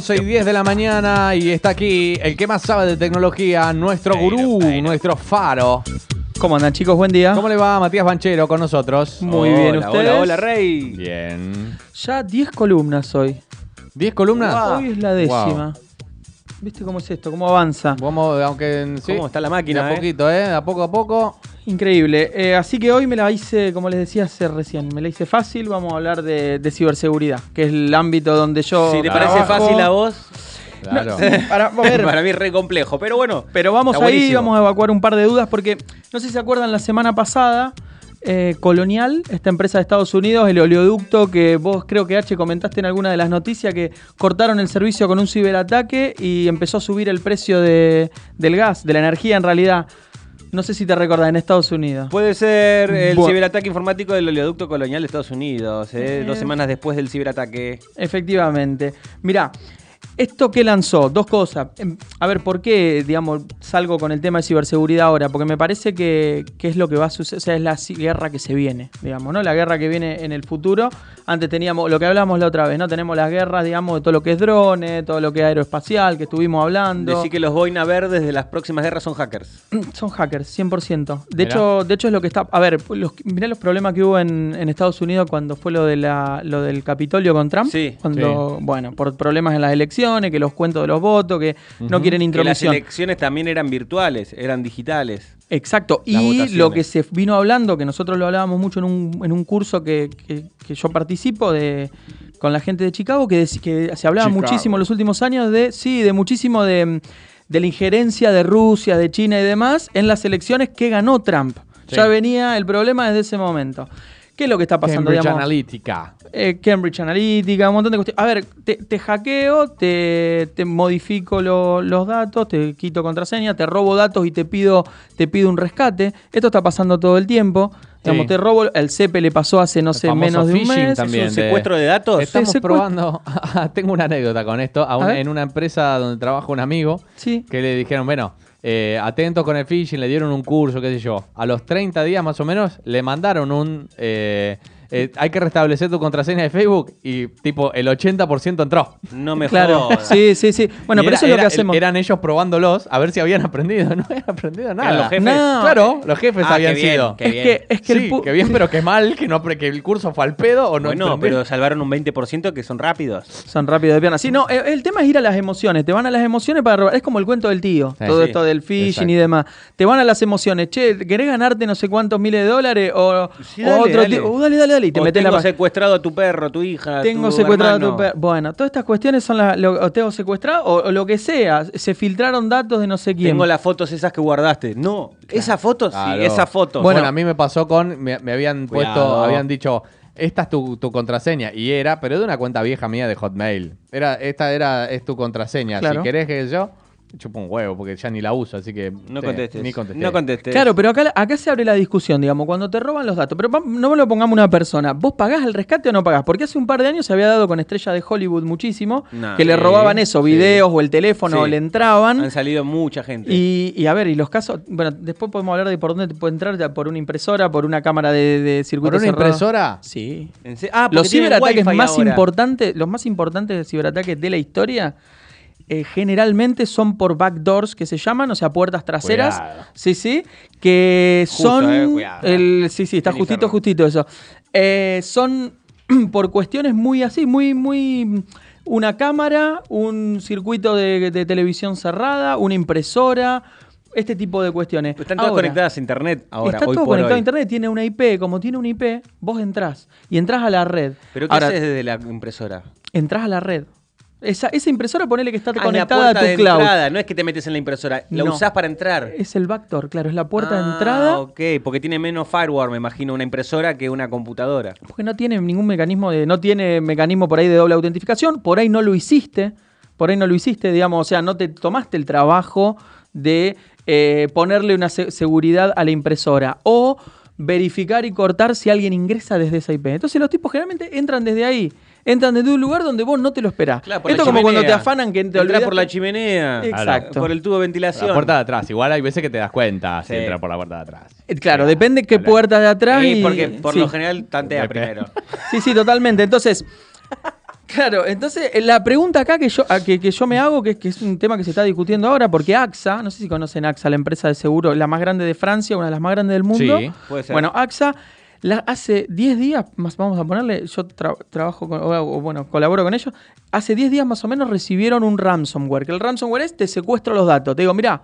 Once y 10 de la mañana y está aquí el que más sabe de tecnología, nuestro gurú, nuestro faro. ¿Cómo andan chicos? Buen día. ¿Cómo le va Matías Banchero con nosotros? Muy bien, Hola, ¿ustedes? Hola, hola, Rey. Bien. Ya 10 columnas hoy. ¿10 columnas? Hoy es la décima. ¿Viste cómo es esto? ¿Cómo avanza? Vamos, aunque sí, ¿Cómo está la máquina, De a eh? poquito, ¿eh? A poco a poco. Increíble. Eh, así que hoy me la hice, como les decía hace recién, me la hice fácil. Vamos a hablar de, de ciberseguridad, que es el ámbito donde yo. Si te Trabajo. parece fácil a vos, Claro. Para, para mí es re complejo. Pero bueno, Pero vamos ahí, buenísimo. vamos a evacuar un par de dudas porque no sé si se acuerdan la semana pasada. eh, Colonial, esta empresa de Estados Unidos, el oleoducto que vos creo que H comentaste en alguna de las noticias que cortaron el servicio con un ciberataque y empezó a subir el precio de- del gas, de la energía en realidad. No sé si te recordás, en Estados Unidos. puede ser el ciberataque informático del oleoducto colonial de Estados Unidos, eh, Eh. dos semanas después del ciberataque. Efectivamente. Mirá, esto que lanzó, dos cosas. Em, A ver, ¿por qué, digamos, salgo con el tema de ciberseguridad ahora? Porque me parece que, que es lo que va a suceder, o sea, es la guerra que se viene, digamos, ¿no? La guerra que viene en el futuro. Antes teníamos, lo que hablamos la otra vez, ¿no? Tenemos las guerras, digamos, de todo lo que es drones, todo lo que es aeroespacial, que estuvimos hablando. Decir que los boina verdes de las próximas guerras son hackers. Son hackers, 100%. De Mirá. hecho, de hecho es lo que está. A ver, los, mirá los problemas que hubo en, en Estados Unidos cuando fue lo de la, lo del Capitolio con Trump. Sí, Cuando, bueno, por problemas en las elecciones, que los cuentos de los votos, que no quieren Que las intromisión. elecciones también eran virtuales, eran digitales. Exacto. Las Y votaciones. lo que se vino hablando, que nosotros lo hablábamos mucho en un, en un curso que, que- que yo participo de con la gente de Chicago, que, que se hablaba Chicago. muchísimo en los últimos años de, sí, de muchísimo de, de la injerencia de Rusia, de China y demás en las elecciones que ganó Trump. Sí. Ya venía el problema desde ese momento. ¿Qué es lo que está pasando? Cambridge digamos? Analytica. Eh, Cambridge Analytica, un montón de cuestiones. A ver, te, te hackeo, te, te modifico lo- los datos, te quito contraseña, te robo datos y te pido, te pido un rescate. Esto está pasando todo el tiempo. Digamos, Sí. te robo, el CEPE le pasó hace, no El sé, menos de un mes. también. ¿Es un secuestro de datos? Estamos probando. Tengo una anécdota con esto. A un- A ver. en una empresa donde trabaja un amigo Sí. que le dijeron, bueno, eh, atentos con el phishing, le dieron un curso, qué sé yo. A los 30 días más o menos le mandaron un... eh, eh, hay que restablecer tu contraseña de Facebook y tipo el 80% entró. No me Claro, jodas. sí, sí, sí. Bueno, Y pero era- eso es lo era- que hacemos. Eran ellos probándolos a ver si habían aprendido. No habían aprendido nada. los jefes? No, Claro, los jefes Ah, habían qué bien, sido. qué es bien. que, es que el sí, pu- que bien, pero que mal, que, no, que el curso fue al pedo o no bueno, pero salvaron un 20% que son rápidos. Son rápidos de pierna. Sí, no, el, el tema es ir a las emociones. Te van a las emociones para robar. Es como el cuento del tío. Sí, todo sí. esto del phishing Exacto. y demás. Te van a las emociones. Che, ¿querés ganarte no sé cuántos miles de dólares? O, Sí, o dale, otro dale. tío. Uh, dale, dale, dale. Y te O metes la tengo secuestrado a tu perro, a tu hija, Tengo tu secuestrado a tu hermano. per- Bueno, todas estas cuestiones son las. Lo, o tengo secuestrado o, o lo que sea. Se filtraron datos de no sé quién. Tengo las fotos esas que guardaste. No, esa foto, Claro. sí, esa foto. Bueno, Bueno. a mí me pasó con. Me, me habían puesto. Habían dicho. Esta es tu, tu contraseña. Y era, pero de una cuenta vieja mía de Hotmail. Era, esta era, es tu contraseña. Claro. Si querés que yo. Chupo un huevo, porque ya ni la uso, así que. no sí, contestes. Ni contesté. No contestes. Claro, pero acá, acá se abre la discusión, digamos, cuando te roban los datos. Pero no me lo pongamos una persona. ¿Vos pagás el rescate o no pagás? Porque hace un par de años se había dado con estrellas de Hollywood muchísimo, Nah. que le robaban eso, sí. videos o el teléfono, Sí. o le entraban. Han salido mucha gente. Y, y a ver, y los casos, bueno, después podemos hablar de por dónde te puede entrar, ya por una impresora, por una cámara de, de circuito ¿Por una cerrado. impresora? Sí. Ah, Los ciberataques más importantes, los más importantes ciberataques de la historia, eh, generalmente son por backdoors que se llaman, o sea, puertas traseras. Cuidado. Sí, sí. Que Justo, son. eh, el, sí, sí, está justito, justito eso. Eh, son por cuestiones muy así, muy, muy. Una cámara, un circuito de, de televisión cerrada, una impresora, este tipo de cuestiones. Están todas Ahora, conectadas a internet ahora. Está hoy todo por conectado a internet, tiene una IP. Como tiene una IP, vos entrás y entrás a la red. ¿Pero qué Ahora, haces desde la impresora? Entrás a la red. Esa, esa impresora ponele que está Ah, la conectada puerta a tu de cloud. entrada, no es que te metes en la impresora, la No. usás para entrar. Es el backdoor, claro, es la puerta de Ah, entrada. Ok, porque tiene menos firewall, me imagino, una impresora que una computadora. Porque no tiene ningún mecanismo de. No tiene mecanismo por ahí de doble autentificación. Por ahí no lo hiciste. Por ahí no lo hiciste, digamos. O sea, no te tomaste el trabajo de eh, ponerle una se- seguridad a la impresora. O verificar y cortar si alguien ingresa desde esa IP. Entonces los tipos generalmente entran desde ahí. Entran desde un lugar donde vos no te lo esperás. Claro, por Esto la como cuando te afanan que te por la chimenea. Exacto. Por el tubo de ventilación. La puerta de atrás. Igual hay veces que te das cuenta si Sí. entra por la puerta de atrás. Eh, Claro, depende qué puerta de atrás. Sí, y- porque por sí. lo general tantea primero. Sí, sí, totalmente. Entonces, claro, entonces eh, la pregunta acá que yo, que yo me hago, que, que es un tema que se está discutiendo ahora, porque AXA, no sé si conocen AXA, la empresa de seguro, la más grande de Francia, una de las más grandes del mundo. Sí, puede ser. Bueno, AXA, la- hace 10 días, más vamos a ponerle, yo tra- trabajo con, o, o, bueno, colaboro con ellos, hace 10 días más o menos recibieron un ransomware, que el ransomware es te secuestro los datos. Te digo, mira,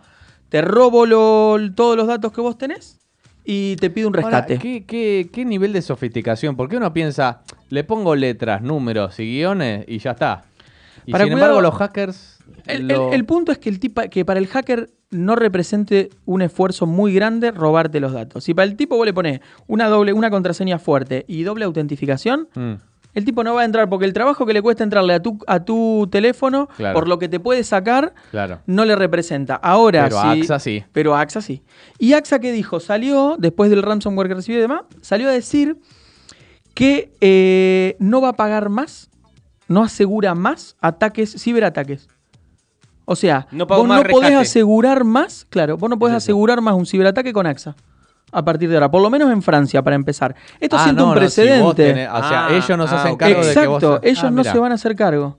te robo lo- todos los datos que vos tenés y te pido un Ahora, rescate. ¿qué, qué, qué nivel de sofisticación? Porque uno piensa, le pongo letras, números y guiones y ya está. Y Para sin cuidado- embargo, los hackers. El, lo- el- el punto es que, el tipa, que para el hacker no represente un esfuerzo muy grande robarte los datos. Si para el tipo vos le pones una, doble, una contraseña fuerte y doble autentificación, Mm, el tipo no va a entrar porque el trabajo que le cuesta entrarle a tu, a tu teléfono, Claro. por lo que te puede sacar, claro. no le representa. Ahora Pero sí. AXA sí. Pero AXA sí. ¿Y AXA qué dijo? Salió, después del ransomware que recibió y demás, salió a decir que eh, no va a pagar más, no asegura más ataques, ciberataques. O sea, No vos no podés asegurar más, claro, vos no podés Es asegurar más un ciberataque con AXA. A partir de ahora, por lo menos en Francia, para empezar. Esto Ah, siente no, un no, si precedente. tenés- o sea, Ah, ellos no se ah, hacen cargo de que Exacto, vos. ellos Ah, no mira. se van a hacer cargo.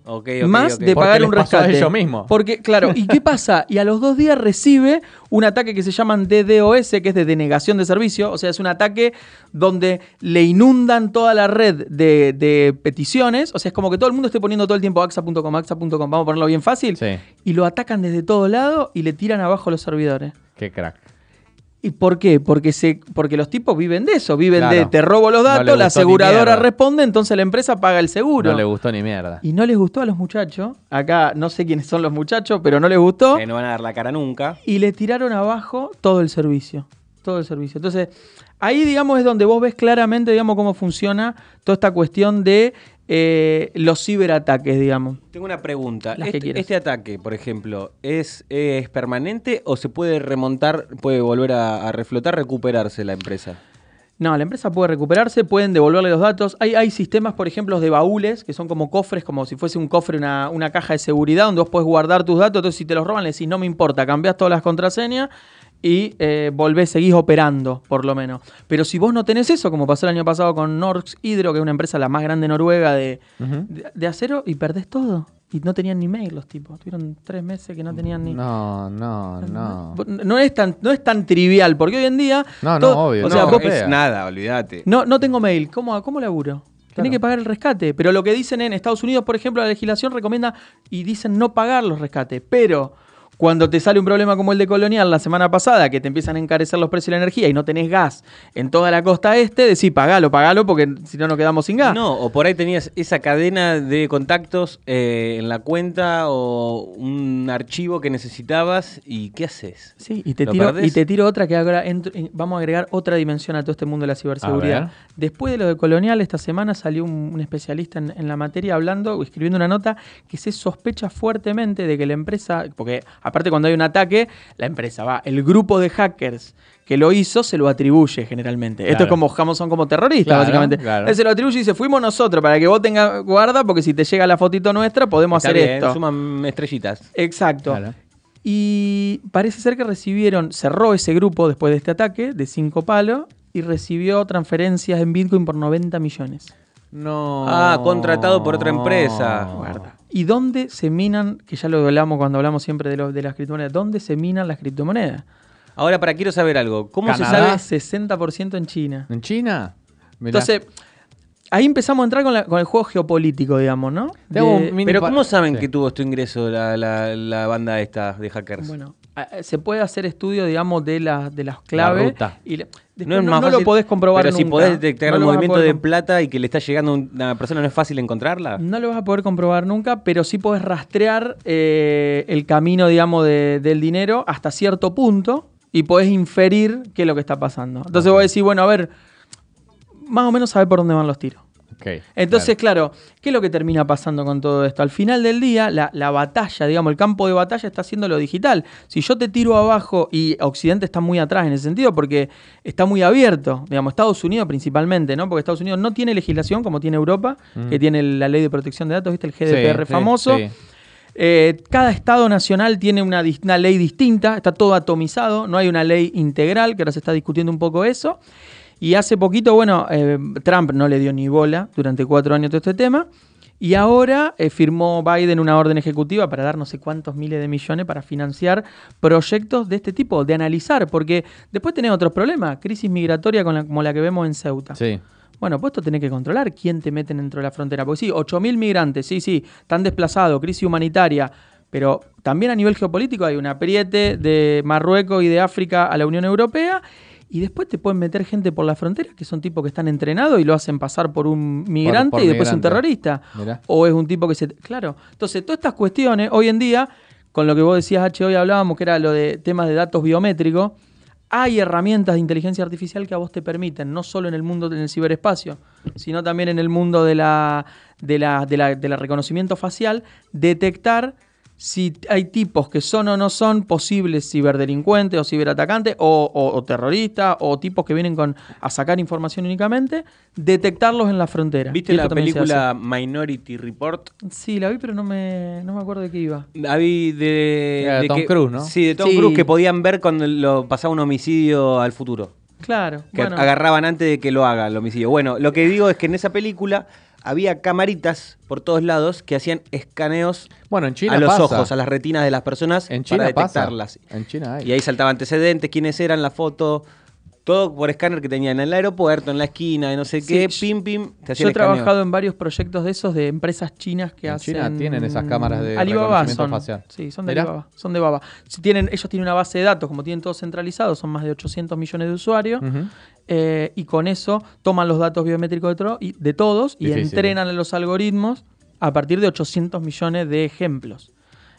Más de Porque pagar les un pasó a rescate. ellos mismos. Porque, claro, ¿y qué pasa? Y a los dos días recibe un ataque que se llaman DDoS, que es de denegación de servicio. O sea, es un ataque donde le inundan toda la red de, de peticiones. O sea, es como que todo el mundo esté poniendo todo el tiempo axa.com, axa.com, vamos a ponerlo bien fácil. Sí. Y lo atacan desde todo lado y le tiran abajo los servidores. Qué crack. ¿Y por qué? Porque, se, porque los tipos viven de eso, viven Claro. de te robo los datos, la aseguradora responde, entonces la empresa paga el seguro. No le gustó ni mierda. Y no les gustó a los muchachos. Acá no sé quiénes son los muchachos, pero no les gustó. Que no van a dar la cara nunca. Y le tiraron abajo todo el servicio. Todo el servicio. Entonces, ahí, digamos, es donde vos ves claramente, digamos, cómo funciona toda esta cuestión de eh, los ciberataques, digamos. Tengo una pregunta. Este, este ataque, por ejemplo, ¿es, ¿es permanente o se puede remontar, puede volver a, a reflotar, recuperarse la empresa? No, la empresa puede recuperarse, pueden devolverle los datos. Hay, hay sistemas, por ejemplo, de baúles, que son como cofres, como si fuese un cofre, una, una caja de seguridad, donde vos podés guardar tus datos. Entonces, si te los roban, le decís, no me importa, cambiás todas las contraseñas y eh, volvés, seguís operando, por lo menos. Pero si vos no tenés eso, como pasó el año pasado con Norsk Hydro, que es una empresa la más grande noruega de, Ujú. de, de acero, y perdés todo. Y no tenían ni mail los tipos. Tuvieron tres meses que no tenían ni... No, no, no. No es, tan, no es tan trivial, porque hoy en día... No, no, todo- obvio, O sea, no, vos, es- nada, olvídate. no, no tengo mail. ¿Cómo, cómo laburo? Tenés Claro. que pagar el rescate. Pero lo que dicen en Estados Unidos, por ejemplo, la legislación recomienda y dicen no pagar los rescates. Pero cuando te sale un problema como el de Colonial la semana pasada, que te empiezan a encarecer los precios de la energía y no tenés gas en toda la costa este, decís pagalo, pagalo, porque si no nos quedamos sin gas. No, o por ahí tenías esa cadena de contactos eh, en la cuenta o un archivo que necesitabas y ¿qué haces? Sí, y te, ¿Lo tiro, perdés? y te tiro otra que ahora entro- eh, vamos a agregar otra dimensión a todo este mundo de la ciberseguridad. Después de lo de Colonial, esta semana salió un, un especialista en, en la materia hablando o escribiendo una nota que se sospecha fuertemente de que la empresa, porque aparte cuando hay un ataque, la empresa va, el grupo de hackers que lo hizo se lo atribuye generalmente. Esto es Claro. como Jamos son como terroristas, Claro, básicamente. claro. Él se lo atribuye y dice, fuimos nosotros para que vos tengas guarda, porque si te llega la fotito nuestra, podemos Está hacer bien, esto. suman estrellitas. Exacto. Claro. Y parece ser que recibieron, cerró ese grupo después de este ataque de cinco palos y recibió transferencias en Bitcoin por 90 millones. No. Ah, contratado por otra empresa. Guarda. ¿Y dónde se minan, que ya lo hablamos cuando hablamos siempre de, lo- de las criptomonedas, dónde se minan las criptomonedas? Ahora, para quiero saber algo. ¿Cómo Canadá. se sabe? 60% en China. ¿En China? Mirá. Entonces, ahí empezamos a entrar con, la- con el juego geopolítico, digamos, ¿no? De- Pero ¿cómo saben Sí. que tuvo este ingreso la, la- la banda esta de hackers? Bueno, se puede hacer estudio, digamos, de, la, de las claves. Y le- No es más no lo podés comprobar Pero si podés detectar No el movimiento de plata y que le está llegando a una persona, ¿no es fácil encontrarla? No lo vas a poder comprobar nunca, pero sí podés rastrear eh, el camino, digamos, de- del dinero hasta cierto punto y podés inferir qué es lo que está pasando. Entonces vos decís, bueno, a ver, más o menos saber por dónde van los tiros. Entonces, claro. ¿qué es lo que termina pasando con todo esto? Al final del día, la, la batalla, digamos, el campo de batalla está haciendo lo digital. Si yo te tiro abajo y Occidente está muy atrás en ese sentido porque está muy abierto, digamos, Estados Unidos principalmente, ¿no? Porque Estados Unidos no tiene legislación como tiene Europa, que tiene la ley de protección de datos, ¿viste? El GDPR Sí, famoso. sí. Eh, cada estado nacional tiene una ley distinta, está todo atomizado, no hay una ley integral, que ahora se está discutiendo un poco eso. Y hace poquito, bueno, eh, Trump no le dio ni bola durante cuatro años todo este tema. Y ahora eh, firmó Biden una orden ejecutiva para dar no sé cuántos miles de millones para financiar proyectos de este tipo, de analizar, porque después tenés otros problemas, crisis migratoria con la- como la que vemos en Ceuta. Sí. Bueno, pues esto tenés que controlar quién te meten dentro de la frontera. Porque sí, 8.000 migrantes, sí, sí, están desplazados, crisis humanitaria. Pero también a nivel geopolítico hay un apriete de Marruecos y de África a la Unión Europea. Y después te pueden meter gente por la frontera, que son tipos que están entrenados y lo hacen pasar por un migrante por y después un terrorista. Mirá. O es un tipo que se... Claro. Entonces, todas estas cuestiones, hoy en día, con lo que vos decías, H, hoy hablábamos, que era lo de temas de datos biométricos, hay herramientas de inteligencia artificial que a vos te permiten, no solo en el mundo del ciberespacio, sino también en el mundo de la, de la, de la, de la reconocimiento facial, detectar si hay tipos que son o no son posibles ciberdelincuentes o ciberatacantes o, o- o terroristas o tipos que vienen con, a sacar información únicamente, detectarlos en la frontera. ¿Viste la película Minority Report? Sí, la vi, pero no me, no me acuerdo de qué iba. De, Era de de Tom que- Cruise, ¿no? Sí, de Tom Sí. Cruise que podían ver cuando lo pasaba un homicidio al futuro. Claro. Que bueno. agarraban antes de que lo haga el homicidio. Bueno, lo que digo es que en esa película había camaritas por todos lados que hacían escaneos Bueno, en China a los pasa. ojos, a las retinas de las personas En China para pasa. detectarlas. En China hay. Y ahí saltaba antecedentes, quiénes eran, la foto, todo por escáner que tenían en el aeropuerto, en la esquina, de no sé Sí, qué, yo- pim, pim, te Yo he escaneo. trabajado en varios proyectos de esos de empresas chinas que En hacen. China tienen esas cámaras de Alibaba reconocimiento son. facial. Sí, son de Mirá. Alibaba. Son de Baba. Si tienen, ellos tienen una base de datos, como tienen todo centralizado, son más de 800 millones de usuarios. Ujú. eh, y con eso toman los datos biométricos de, tro- y- de todos y Difícil. entrenan los algoritmos a partir de 800 millones de ejemplos.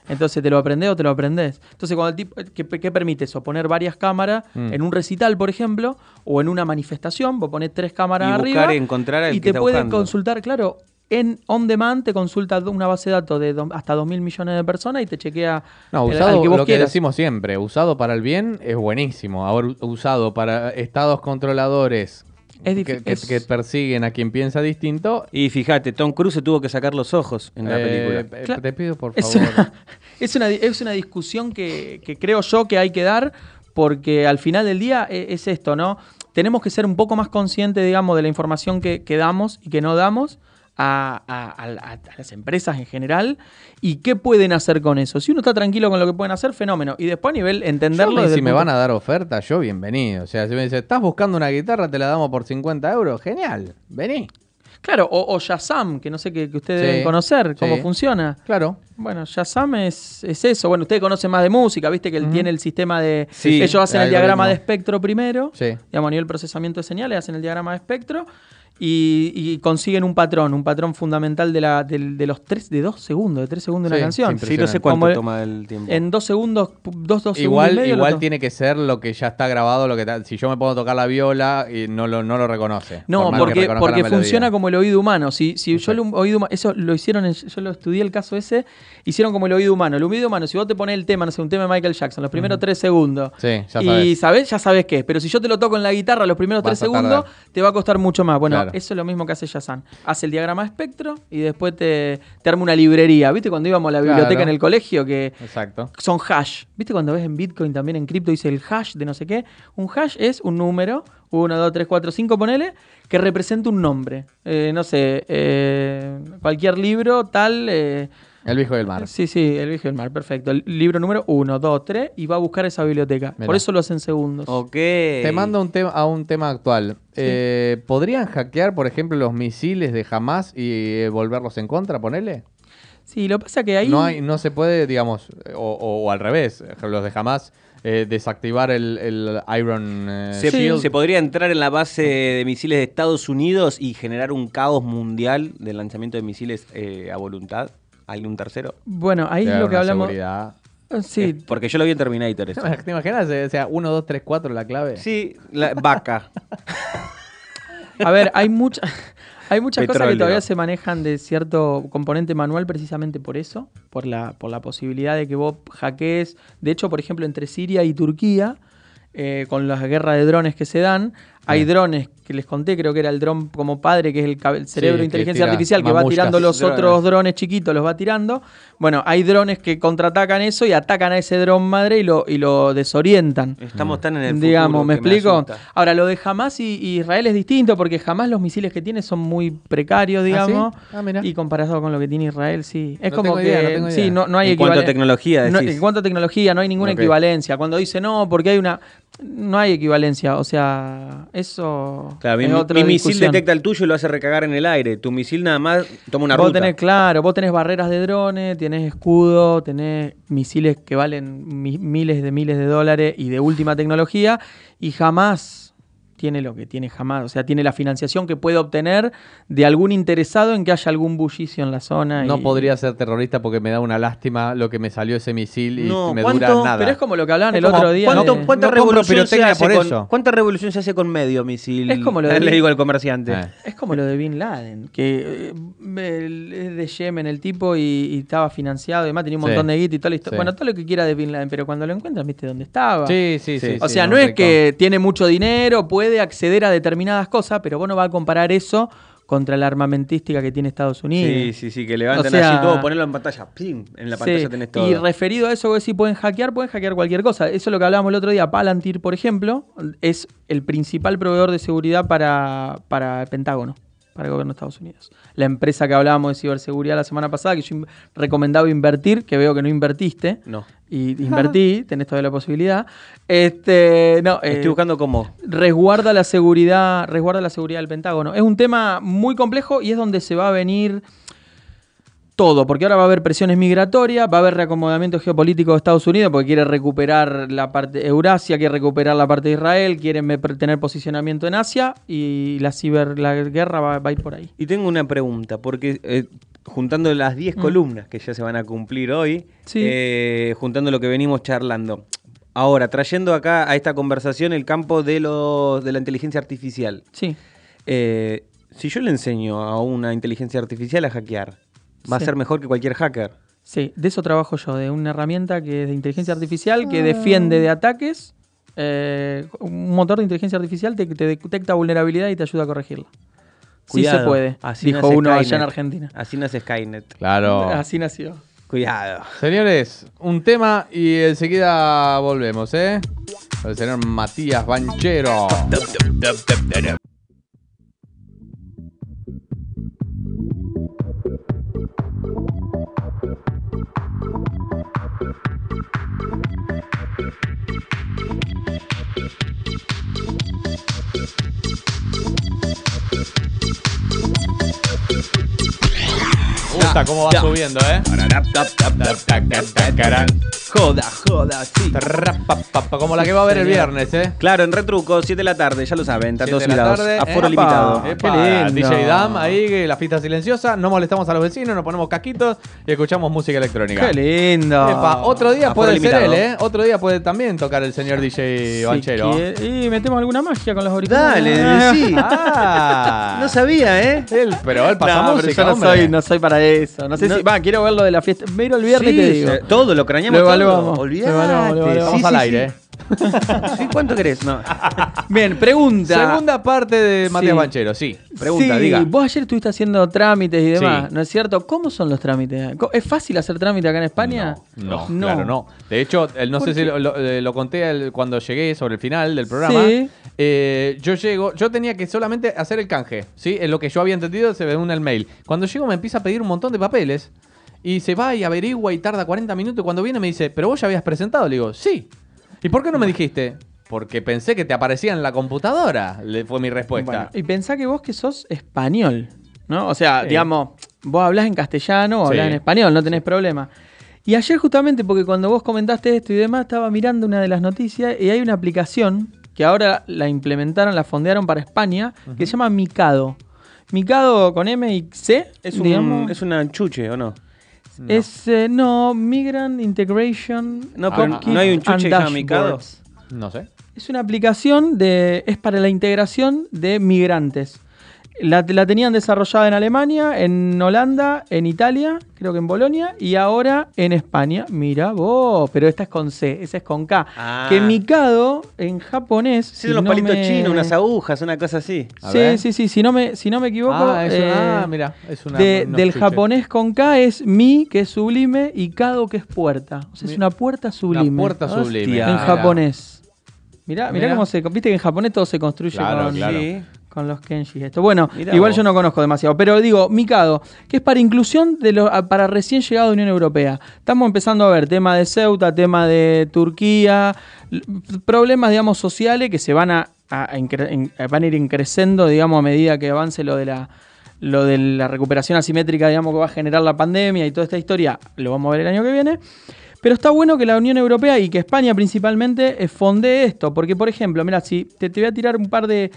Entonces, ¿te lo aprendés o te lo aprendés? Entonces, cuando el tipo, ¿qué, qué permite eso? Poner varias cámaras Mm. en un recital, por ejemplo, o en una manifestación, vos ponés tres cámaras Y arriba buscar y encontrar al y que te pueden buscando. consultar, claro, en on demand te consulta una base de datos de do- hasta 2.000 millones de personas y te chequea No, usado, al que vos lo que decimos siempre, usado para el bien es buenísimo. Ahora, usado para estados controladores Es que, difí- que- es- que persiguen a quien piensa distinto. Y fíjate, Tom Cruise se tuvo que sacar los ojos en la eh, película. eh, Claro. Te pido por Es favor. una, es una, es una discusión que, que creo yo que hay que dar porque al final del día e- es, esto, ¿no? Tenemos que ser un poco más conscientes, digamos, de la información que, que damos y que no damos a, a- a- a- a las empresas en general y qué pueden hacer con eso. Si uno está tranquilo con lo que pueden hacer, fenómeno. Y después a nivel entenderlo... Yo, desde si me punto- van a dar oferta, yo bienvenido. O sea, si me dice, ¿estás buscando una guitarra? Te la damos por 50 euros. Genial, vení. Claro, o, o Shazam, que no sé que, que ustedes Sí, deben conocer, cómo sí. funciona. Claro. Bueno, Shazam es, es eso. Bueno, ustedes conocen más de música, viste que él tiene el sistema de... Sí, ellos hacen el diagrama de espectro primero, Sí. digamos, a nivel procesamiento de señales, hacen el diagrama de espectro y, y consiguen un patrón, un patrón fundamental de, la, del- de los tres, de dos segundos, de tres segundos de Sí, una canción. Sí, no sé cuánto Como- toma el tiempo. En dos segundos, pu- dos, dos segundos y Igual, medio. igual tiene que ser lo que ya está grabado, lo que si yo me puedo tocar la viola y no lo, no lo reconoce. No, por porque, porque funciona como el oído humano. Si, si yo el oído eso lo hicieron, en- yo lo estudié el caso ese, hicieron como el oído humano. El oído humano, si vos te pones el tema, no sé, un tema de Michael Jackson, los primeros tres segundos, Sí, ya y sabes. sabés, ya sabes qué es. Pero si yo te lo toco en la guitarra los primeros Vas tres a segundos, te va a costar mucho más. Bueno, Claro. eso es lo mismo que hace Yazan. Hace el diagrama de espectro y después te, te arma una librería. ¿Viste cuando íbamos a la biblioteca Claro. en el colegio que Exacto. son hash. ¿Viste cuando ves en Bitcoin también en cripto dice el hash de no sé qué? Un hash es un número, 1, 2, 3, 4, 5, ponele, que representa un nombre. Eh, no sé, eh, cualquier libro, tal. eh, El viejo del mar. sí, sí, el viejo del mar, perfecto. El libro número 1, 2, 3 y va a buscar esa biblioteca. Mirá. Por eso lo hacen segundos. Ok. Te mando un tema a un tema actual. Eh, ¿Podrían hackear, por ejemplo, los misiles de Hamas y eh, volverlos en contra, ponele? Sí, lo que pasa que ahí. No, hay, no se puede, digamos, o, o- o al revés, los de jamás eh, desactivar el, el Iron eh, Se, Shield. se podría entrar en la base de misiles de Estados Unidos y generar un caos mundial del lanzamiento de misiles eh, a voluntad. ¿Algún tercero? Bueno, ahí es lo que hablamos. seguridad. Eh, Sí, porque yo lo vi en Terminator. eso. ¿Te imaginas? O sea, 1, 2, 3, 4 la clave. Sí, la vaca. A ver, hay, mucha, hay muchas cosas que todavía se manejan de cierto componente manual precisamente por eso, por la, por la posibilidad de que vos hackees. De hecho, por ejemplo, entre Siria y Turquía, eh, con las guerras de drones que se dan, hay drones que les conté, creo que era el dron como padre, que es el, cerebro de inteligencia artificial, que va tirando los Drones. otros drones chiquitos, los va tirando. Bueno, hay drones que contraatacan eso y atacan a ese dron madre y lo, y lo desorientan. Estamos tan en el futuro Digamos, ¿me explico? Ahora, lo de Hamas y, y Israel es distinto porque jamás los misiles que tiene son muy precarios, digamos. sí? Ah, y comparado con lo que tiene Israel, sí. Es No como tengo que. idea, no tengo sí, idea. no, no hay En cuanto a equivalen- tecnología, no- decís. en cuanto a tecnología, no hay ninguna equivalencia. Cuando dice no, porque hay una. No hay equivalencia. O sea, eso. Claro, mi, es otra mi misil detecta el tuyo y lo hace recagar en el aire. Tu misil nada más toma una vos ruta. tenés, claro, vos tenés barreras de drones, tenés escudo, tenés misiles que valen mi- miles de miles de dólares y de última tecnología, y jamás tiene lo que tiene jamás, o sea, tiene la financiación que puede obtener de algún interesado en que haya algún bullicio en la zona. No y- podría ser terrorista porque me da una lástima lo que me salió ese misil y No, me ¿cuánto? dura nada. Pero es como lo que hablaban Es el como, otro día. ¿Cuánto- de- ¿Cuánta No revolución se hace por con, eso. ¿Cuánta revolución se hace con medio misil? Es como lo de- Le digo al comerciante. Eh. Es como lo de Bin Laden, que eh, es de Yemen el tipo y, y estaba financiado y demás, tenía un Sí. montón de guita y toda la historia. Sí. Bueno, todo lo que quiera de Bin Laden, pero cuando lo encuentras, viste dónde estaba. Sí, sí, sí. Sí. O sí, sea, no, es que tiene mucho dinero, puede acceder a determinadas cosas, pero vos no vas a comparar eso contra la armamentística que tiene Estados Unidos. Sí, sí, sí, que levantan O sea- así todo, ponerlo en pantalla. ¡Pim! En la Sí, pantalla tenés todo. Y referido a eso, vos decís, pueden hackear, pueden hackear cualquier cosa. Eso es lo que hablábamos el otro día. Palantir, por ejemplo, es el principal proveedor de seguridad para, para el Pentágono, para el gobierno de Estados Unidos. La empresa que hablábamos de ciberseguridad la semana pasada, que yo recomendaba invertir, que veo que no invertiste. No. Y invertí, tenés todavía la posibilidad. Este, no, eh, Estoy buscando cómo. resguarda la seguridad, resguarda la seguridad del Pentágono. Es un tema muy complejo y es donde se va a venir todo, porque ahora va a haber presiones migratorias, va a haber reacomodamiento geopolítico de Estados Unidos, porque quiere recuperar la parte Eurasia, quiere recuperar la parte de Israel, quiere tener posicionamiento en Asia y la ciber, la guerra va, va a ir por ahí. Y tengo una pregunta, porque eh, juntando las 10 columnas que ya se van a cumplir hoy, Mm. Sí. eh, juntando lo que venimos charlando, ahora trayendo acá a esta conversación el campo de, los, de la inteligencia artificial. Sí. Eh, si yo le enseño a una inteligencia artificial a hackear, va a ser mejor que cualquier hacker. Sí, de eso trabajo yo, de una herramienta que es de inteligencia artificial que defiende de ataques. eh, un motor de inteligencia artificial te, te detecta vulnerabilidad y te ayuda a corregirla. Sí se Cuidado, puede, así dijo nace uno allá en Skynet. Argentina. Así nace Skynet. Claro. Así nació. Cuidado. Señores, un tema y enseguida volvemos, ¿eh? El señor Matías Banchero. Gusta cómo va subiendo, ¿eh? Joda, joda, sí. Como la que va a ver el viernes, ¿eh? Claro, en retruco, 7 de la tarde, ya lo saben, están todos Siete de la invitados. tarde, Aforo limitado. Qué lindo. DJ Dam, ahí, que la fiesta silenciosa, no molestamos a los vecinos, nos ponemos casquitos y escuchamos música electrónica. Qué lindo. Epa, otro día Aforo puede ser él, ¿eh? Otro día puede también tocar el señor DJ Si Banchero. quiere- Y metemos alguna magia con los auriculares. Dale, sí. Ah, No sabía, ¿eh? él, pero él pasa No, pero música, yo no soy, no soy para eso. No sé No. si. Va, quiero ver lo de la fiesta. Miro el viernes y Sí, te digo. se- todo lo craneamos Lo todo. evaluamos, Olvidate. lo evaluamos, lo evaluamos. Vamos al aire, ¿eh? sí. ¿Cuánto querés? No. Bien, pregunta. Segunda parte de Matías Sí. Banchero, sí. Pregunta, sí, diga. Vos ayer estuviste haciendo trámites y demás, Sí. ¿no es cierto? ¿Cómo son los trámites? Co- ¿Es fácil hacer trámite acá en España? No, claro, no. De hecho, no ¿Por sé si qué? lo, lo- eh, lo conté el- cuando llegué sobre el final del programa. Sí. Eh, yo llego, yo tenía que solamente hacer el canje, ¿sí? En lo que yo había entendido se ve en el mail. Cuando llego me empieza a pedir un montón de papeles y se va y averigua y tarda 40 minutos y cuando viene me dice, pero vos ya habías presentado. Le digo, sí. ¿Y por qué no me dijiste? Porque pensé que te aparecía en la computadora, le fue mi respuesta. Bueno, y pensá que vos que sos español, ¿no? O sea, Sí. digamos, vos hablás en castellano o hablás Sí. en español, no tenés problema. Y ayer justamente, porque cuando vos comentaste esto y demás, estaba mirando una de las noticias y hay una aplicación que ahora la implementaron, la fondearon para España, que se llama Mikado. Mikado con M y C, Es, un, digamos, es una chuche, ¿o no? Es, eh, no, Migrant Integration. No, pero Cookies ¿no hay un chuche? Dashboards. No sé. Es una aplicación de. es para la integración de migrantes. La, la tenían desarrollada en Alemania, en Holanda, en Italia, creo que en Bolonia, y ahora en España. Mira vos, pero esta es con C, esa es con K. Ah. Que Mikado en japonés. Sí, si los no palitos me- chinos, unas agujas, una cosa así. A Sí, ver. sí, sí, si no me, si no me equivoco. Ah, es una- eh, ah, mira, es una- de- del japonés con K es mi, que es sublime, y Kado, que es puerta. O sea, es una puerta sublime. Una puerta Hostia. sublime. En japonés. Mirá, mirá Mirá. cómo se. Viste que en japonés todo se construye Claro, con, claro. Sí. Con los kenji. Esto. Bueno, Mirá igual vos. yo no conozco demasiado. Pero digo, Mikado, que es para inclusión de los, a- para recién llegado de Unión Europea. Estamos empezando a ver tema de Ceuta, tema de Turquía, problemas, digamos, sociales que se van a, a- a van a ir increciendo, digamos, a medida que avance lo de la lo de la recuperación asimétrica, digamos, que va a generar la pandemia y toda esta historia, lo vamos a ver el año que viene. Pero está bueno que la Unión Europea y que España principalmente eh, fondee esto, porque por ejemplo, mira, si te, te voy a tirar un par de,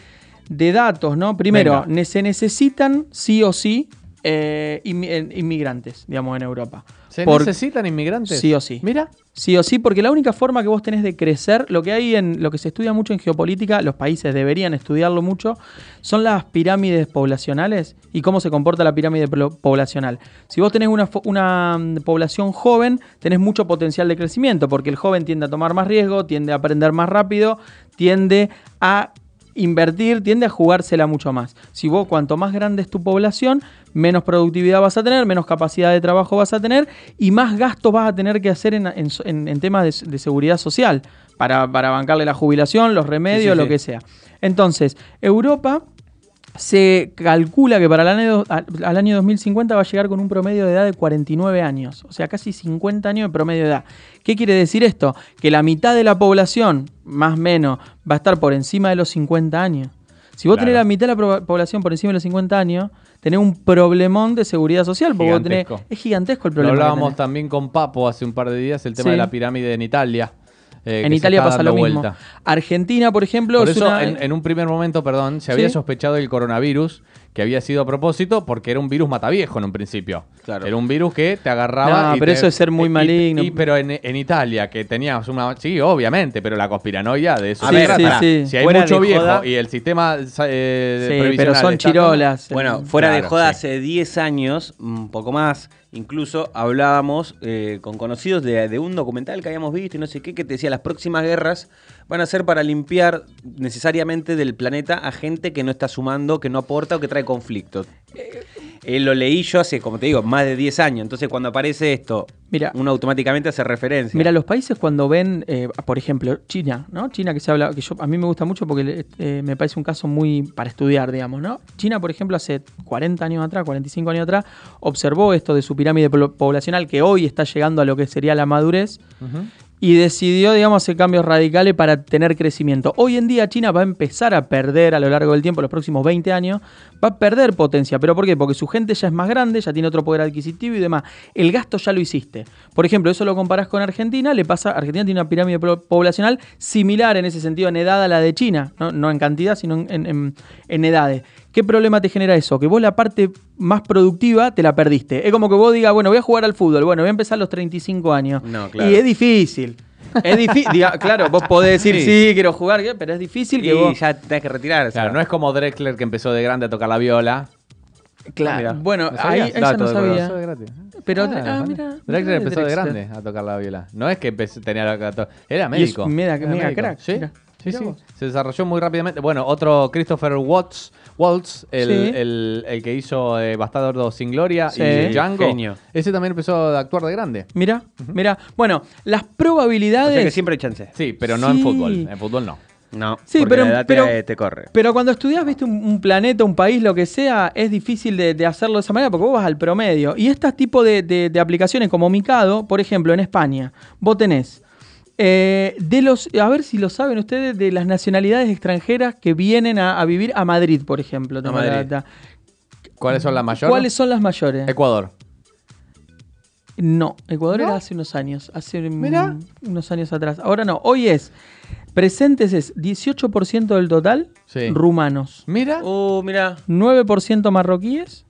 de datos, ¿no? Primero, Venga. se necesitan sí o sí eh, inmigrantes, digamos, en Europa. ¿Se Por- necesitan inmigrantes? Sí o sí. Mira. Sí o sí, porque la única forma que vos tenés de crecer, lo que hay en lo que se estudia mucho en geopolítica, los países deberían estudiarlo mucho, son las pirámides poblacionales y cómo se comporta la pirámide poblacional. Si vos tenés una, una mm, población joven, tenés mucho potencial de crecimiento, porque el joven tiende a tomar más riesgo, tiende a aprender más rápido, tiende a invertir, tiende a jugársela mucho más. Si vos cuanto más grande es tu población, menos productividad vas a tener, menos capacidad de trabajo vas a tener y más gastos vas a tener que hacer en, en- en- en temas de, de seguridad social para, para bancarle la jubilación, los remedios, Sí, sí, lo sí. que sea. Entonces, Europa se calcula que para el año, al al año 2050 va a llegar con un promedio de edad de 49 años, o sea, casi 50 años de promedio de edad. ¿Qué quiere decir esto? Que la mitad de la población, más o menos, va a estar por encima de los 50 años. Si vos tenés la mitad de la población por encima de los 50 años, tenés un problemón de seguridad social, porque vos tenés, Gigantesco. es gigantesco el problema. hablábamos también con Papo hace un par de días, el tema Sí. de la pirámide en Italia. Eh, En Italia pasa lo mismo. vuelta. Argentina, por ejemplo, Por es eso, una- en, en un primer momento, perdón, se había Sí. sospechado del coronavirus, que había sido a propósito, porque era un virus mataviejo en un principio. Claro. Era un virus que te agarraba. No, y pero te- eso es ser muy y- maligno. y- pero en, en Italia, que tenías una. Sí, obviamente, pero la conspiranoia de eso. Sí, se trata. sí, sí. Si hay Fuera mucho viejo joda- y el sistema. eh, Sí, pero son chirolas. Bueno, fuera de joda, sí. hace 10 años, un poco más, incluso hablábamos eh, con conocidos de, de un documental que habíamos visto y no sé qué, que te decía las próximas guerras van a ser para limpiar necesariamente del planeta a gente que no está sumando, que no aporta o que trae conflictos. Eh, lo leí yo hace, como te digo, más de 10 años. Entonces, cuando aparece esto, Mira. uno automáticamente hace referencia. Mira, los países cuando ven, eh, por ejemplo, China, ¿no? China que se habla, que yo, a mí me gusta mucho porque eh, me parece un caso muy para estudiar, digamos, ¿no? China, por ejemplo, hace 40 años atrás, 45 años atrás, observó esto de su pirámide poblacional que hoy está llegando a lo que sería la madurez. Y decidió, digamos, hacer cambios radicales para tener crecimiento. Hoy en día China va a empezar a perder a lo largo del tiempo, los próximos 20 años, va a perder potencia. ¿Pero por qué? Porque su gente ya es más grande, ya tiene otro poder adquisitivo y demás. El gasto ya lo hiciste. Por ejemplo, eso lo comparás con Argentina, le pasa, Argentina tiene una pirámide po- poblacional similar en ese sentido en edad a la de China, no, en cantidad, sino en- en- en edades. ¿Qué problema te genera eso? Que vos la parte más productiva te la perdiste. Es como que vos digas, bueno, voy a jugar al fútbol, bueno, voy a empezar a los 35 años. No, claro. Y es difícil. Es difícil. claro, vos podés decir, sí, Sí. quiero jugar, ¿qué? pero es difícil que y vos. ya tenés que retirar. o sea. Claro, no es como Drexler que empezó de grande a tocar la viola. Claro. Mira. Bueno, ¿No ahí esa no sabía. Empezó de gratis. Pero, ah, mira, Drexler mira empezó de Drexler. grande a tocar la viola. No es que tenía la Era Y es médico. mega médico. crack, Sí, mira. Sí, sí. Se desarrolló muy rápidamente. Bueno, otro Christopher Watts, Waltz, el, Sí. el- el que hizo eh, Bastardo sin Gloria Sí. y Django. Genio. Ese también empezó a actuar de grande. Mira, mira. Bueno, las O probabilidades. sea que siempre hay chance. Sí, pero no en Sí. fútbol. En fútbol no. No, Sí, porque pero- la edad pero- te, te corre. Pero cuando estudias, viste, un, un planeta, un país, lo que sea, es difícil de, de hacerlo de esa manera porque vos vas al promedio. Y este tipo de, de- de aplicaciones como Mikado, por ejemplo, en España, vos tenés eh, de los, a ver si lo saben ustedes, de las nacionalidades extranjeras que vienen a, a vivir a Madrid, por ejemplo. la Madrid. data. ¿Cuáles son las mayores? ¿Cuáles son las mayores? Ecuador. No, Ecuador ¿No? era hace unos años, hace Mirá. unos años atrás. Ahora no, hoy es, presentes es 18% del total, Sí. rumanos, Mira. Mirá. 9% marroquíes,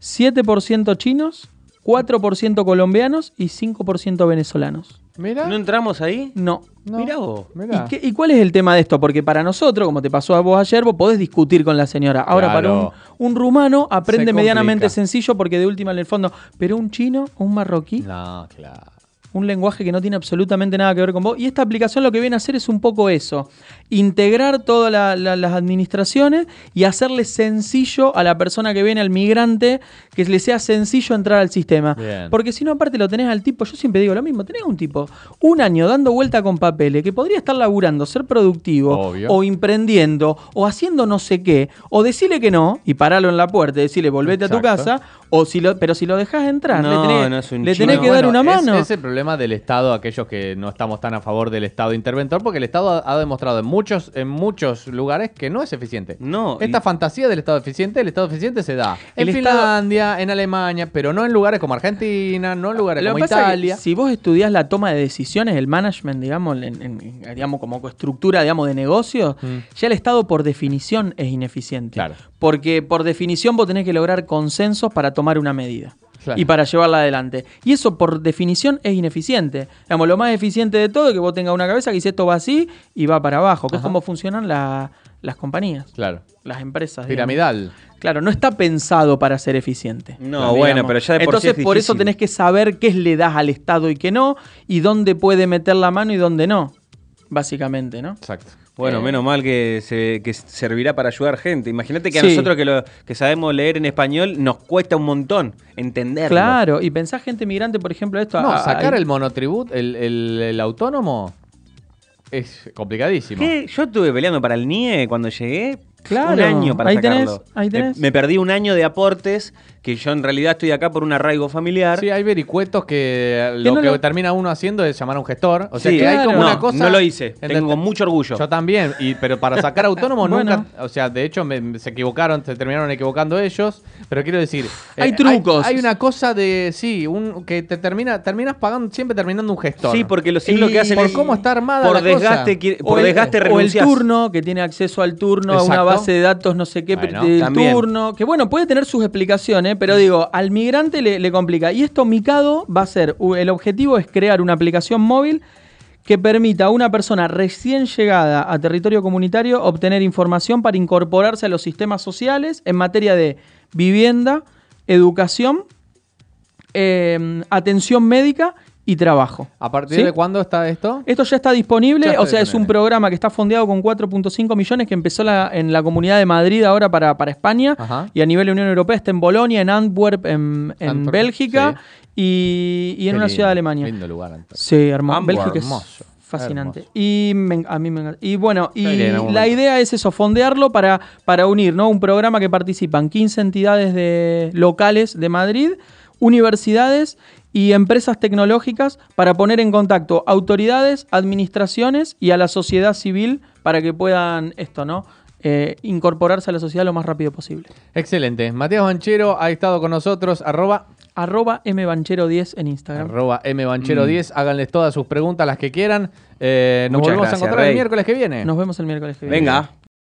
7% chinos, 4% colombianos y 5% venezolanos. Mira. ¿No entramos ahí? No. No. Mirá vos. Mirá. ¿Y, qué- y cuál es el tema de esto? Porque para nosotros, como te pasó a vos ayer, vos podés discutir con la señora. Ahora, para un, un rumano aprende medianamente sencillo porque de última en el fondo. Pero un chino, un marroquí, No, claro. Un lenguaje que no tiene absolutamente nada que ver con vos. Y esta aplicación lo que viene a hacer es un poco eso. Integrar todas la- la- las administraciones y hacerle sencillo a la persona que viene, al migrante, que le sea sencillo entrar al sistema. Bien. Porque si no, aparte lo tenés al tipo, yo siempre digo lo mismo, tenés un tipo un año dando vuelta con papeles, que podría estar laburando, ser productivo, Obvio. o emprendiendo, o haciendo no sé qué, o decirle que no, y pararlo en la puerta y decirle volvete a tu casa, o si lo, pero si lo dejas entrar, No, le tenés, no es un le tenés que dar una es- mano. Es, el problema del Estado, aquellos que no estamos tan a favor del Estado interventor, porque el Estado ha, ha demostrado en muchos, en muchos lugares que no es eficiente. No, Esta y- fantasía del Estado eficiente, el Estado eficiente se da en Estado- Finlandia, en Alemania, pero no en lugares como Argentina, no en lugares Lo como Italia. si vos estudias la toma de decisiones, el management, digamos, en- en- digamos como estructura digamos, de negocios, Mm. ya el Estado por definición es ineficiente. Claro. Porque por definición vos tenés que lograr consensos para tomar una medida. Claro. Y para llevarla adelante. Y eso por definición es ineficiente. Digamos, lo más eficiente de todo es que vos tengas una cabeza que dice esto va así y va para abajo, que es como funcionan la- las compañías, Claro. las empresas. digamos. Piramidal. Claro, no está pensado para ser eficiente. No, bueno, pero ya de por sí Entonces, es por eso tenés que saber qué le das al Estado y qué no, y dónde puede meter la mano y dónde no, básicamente, ¿no? Exacto. Bueno, Eh. menos mal que, se, que servirá para ayudar gente. Imagínate que a Sí. nosotros que, lo, que sabemos leer en español nos cuesta un montón entenderlo. Claro, y pensás gente migrante, por ejemplo, esto. No, ah, sacar ah, el monotribut, el, el- el autónomo, es complicadísimo. ¿Qué? Yo estuve peleando para el NIE cuando llegué. Claro, un año para ahí sacarlo. tenés, ahí Me- tenés. Me, perdí un año de aportes, que yo en realidad estoy acá por un arraigo familiar. Sí, hay vericuetos que lo no que lo- termina uno haciendo es llamar a un gestor. O sea Sí, que hay como no, una cosa. no lo hice. ¿entendés? Tengo mucho orgullo. Yo también, y, pero para sacar autónomo Bueno. nunca, o sea, de hecho me- se equivocaron, se terminaron equivocando ellos, pero quiero decir, eh, Hay trucos. Hay, una cosa de, sí, un, que te termina, terminas pagando, siempre terminando un gestor. Sí, porque los siglos Y que hacen por es- cómo está armada por la desgaste, cosa. quiere- o por el- desgaste o el turno, que tiene acceso al turno, a una. Base de datos, no sé qué, Bueno, del también. turno. Que bueno, puede tener sus explicaciones, pero digo, al migrante le, le complica. Y esto, Mikado, va a ser, el objetivo es crear una aplicación móvil que permita a una persona recién llegada a territorio comunitario obtener información para incorporarse a los sistemas sociales en materia de vivienda, educación, eh, atención médica y trabajo. ¿A partir ¿Sí? de cuándo está esto? Esto ya está disponible, Ya está o sea, es un programa que está fondeado con 4.5 millones que empezó la- en la comunidad de Madrid ahora para, para España Ajá. y a nivel de Unión Europea está en Bolonia, en Antwerp, en, en Antwerp, Bélgica sí. y, y en Qué una lindo, ciudad de Alemania. Lindo lugar. Antwerp. Sí, hermoso. Antwerp, Bélgica es hermoso, fascinante. hermoso. Y me- a mí me encanta. Y bueno, y la idea es eso, fondearlo para, para unir, ¿no? Un programa que participan 15 entidades de, locales de Madrid, universidades y empresas tecnológicas para poner en contacto autoridades, administraciones y a la sociedad civil para que puedan esto, ¿no? Eh, incorporarse a la sociedad lo más rápido posible. Excelente. Matías Banchero ha estado con nosotros, arroba, Arroba mbanchero10 en Instagram. arroba mbanchero10. Háganles todas sus preguntas, las que quieran. Eh, nos Muchas volvemos gracias, a encontrar el miércoles que viene. Nos vemos el miércoles que viene. Venga.